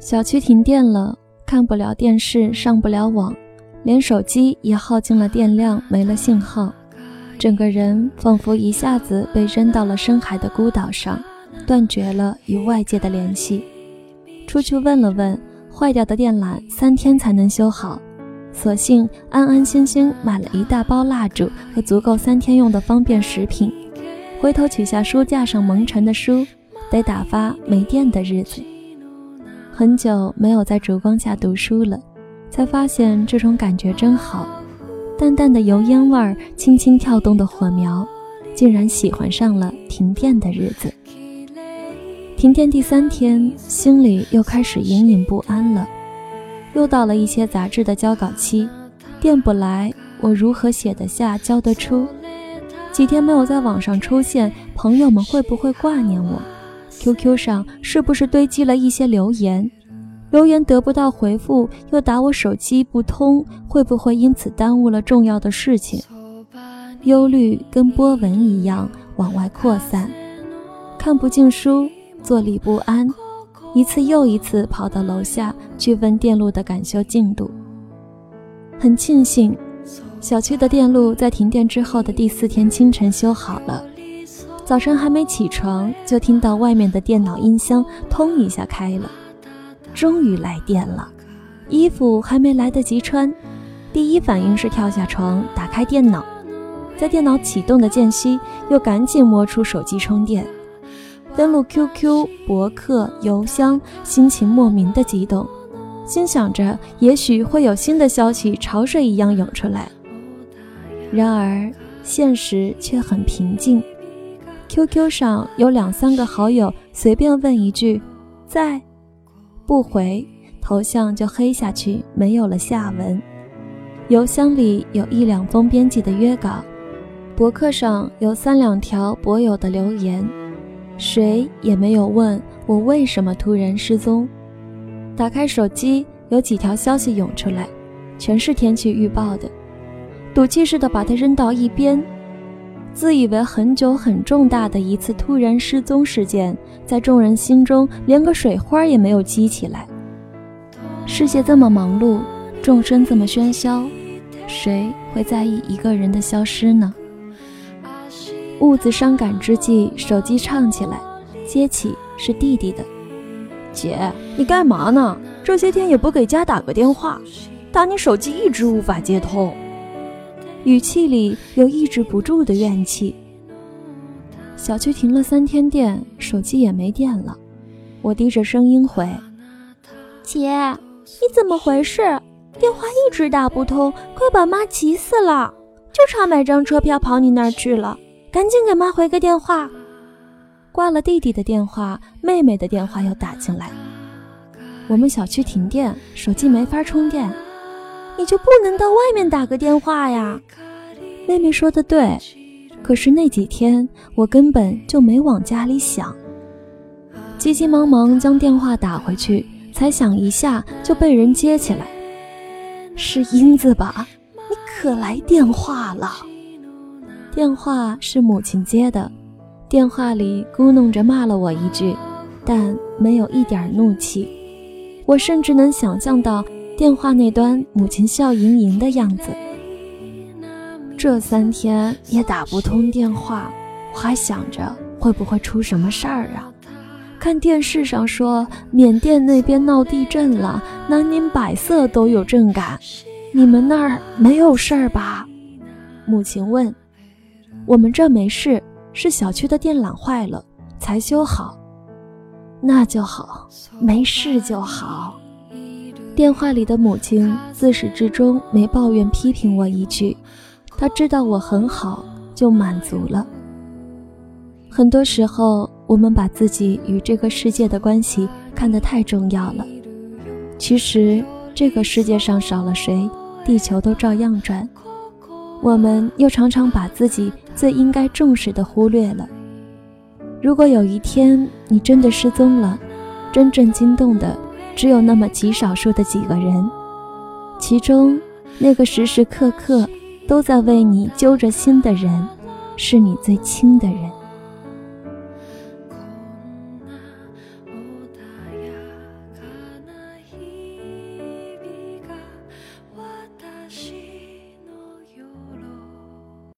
小区停电了，看不了电视，上不了网，连手机也耗尽了电量，没了信号，整个人仿佛一下子被扔到了深海的孤岛上，断绝了与外界的联系。出去问了问，坏掉的电缆三天才能修好，索性安安心心买了一大包蜡烛和足够三天用的方便食品。回头取下书架上蒙尘的书，得打发没电的日子。很久没有在烛光下读书了，才发现这种感觉真好。淡淡的油烟味儿，轻轻跳动的火苗，竟然喜欢上了停电的日子。停电第三天，心里又开始隐隐不安了。又到了一些杂志的交稿期，电不来，我如何写得下、交得出？几天没有在网上出现，朋友们会不会挂念我？QQ 上是不是堆积了一些留言？留言得不到回复，又打我手机不通，会不会因此耽误了重要的事情？忧虑跟波纹一样往外扩散，看不进书，坐立不安，一次又一次跑到楼下去问电路的赶修进度。很庆幸。小区的电路在停电之后的第四天清晨修好了。早晨还没起床，就听到外面的电脑音箱“通”一下开了，终于来电了。衣服还没来得及穿，第一反应是跳下床打开电脑，在电脑启动的间隙，又赶紧摸出手机充电，登录 QQ、博客、邮箱，心情莫名的激动，心想着也许会有新的消息潮水一样涌出来。然而，现实却很平静。QQ 上有两三个好友，随便问一句“在”，不回，头像就黑下去，没有了下文。邮箱里有一两封编辑的约稿，博客上有三两条博友的留言，谁也没有问我为什么突然失踪。打开手机，有几条消息涌出来，全是天气预报的。赌气似的把它扔到一边，自以为很久很重大的一次突然失踪事件，在众人心中连个水花也没有激起来。世界这么忙碌，众生这么喧嚣，谁会在意一个人的消失呢？兀自伤感之际，手机唱起来，接起是弟弟的：“姐，你干嘛呢？这些天也不给家打个电话，打你手机一直无法接通。”语气里有抑制不住的怨气。小区停了三天电，手机也没电了。我低着声音回：“姐，你怎么回事？电话一直打不通，快把妈急死了！就差买张车票跑你那儿去了，赶紧给妈回个电话。”挂了弟弟的电话，妹妹的电话又打进来。我们小区停电，手机没法充电。你就不能到外面打个电话呀？妹妹说的对，可是那几天我根本就没往家里想，急急忙忙将电话打回去，才响一下就被人接起来，是英子吧？你可来电话了。电话是母亲接的，电话里咕哝着骂了我一句，但没有一点怒气，我甚至能想象到。电话那端，母亲笑盈盈的样子。这三天也打不通电话，我还想着会不会出什么事儿啊？看电视上说缅甸那边闹地震了，南宁百色都有震感，你们那儿没有事儿吧？母亲问。我们这没事，是小区的电缆坏了才修好。那就好，没事就好。电话里的母亲自始至终没抱怨批评我一句，她知道我很好，就满足了。很多时候，我们把自己与这个世界的关系看得太重要了。其实，这个世界上少了谁，地球都照样转。我们又常常把自己最应该重视的忽略了。如果有一天你真的失踪了，真正惊动的。只有那么极少数的几个人，其中那个时时刻刻都在为你揪着心的人，是你最亲的人。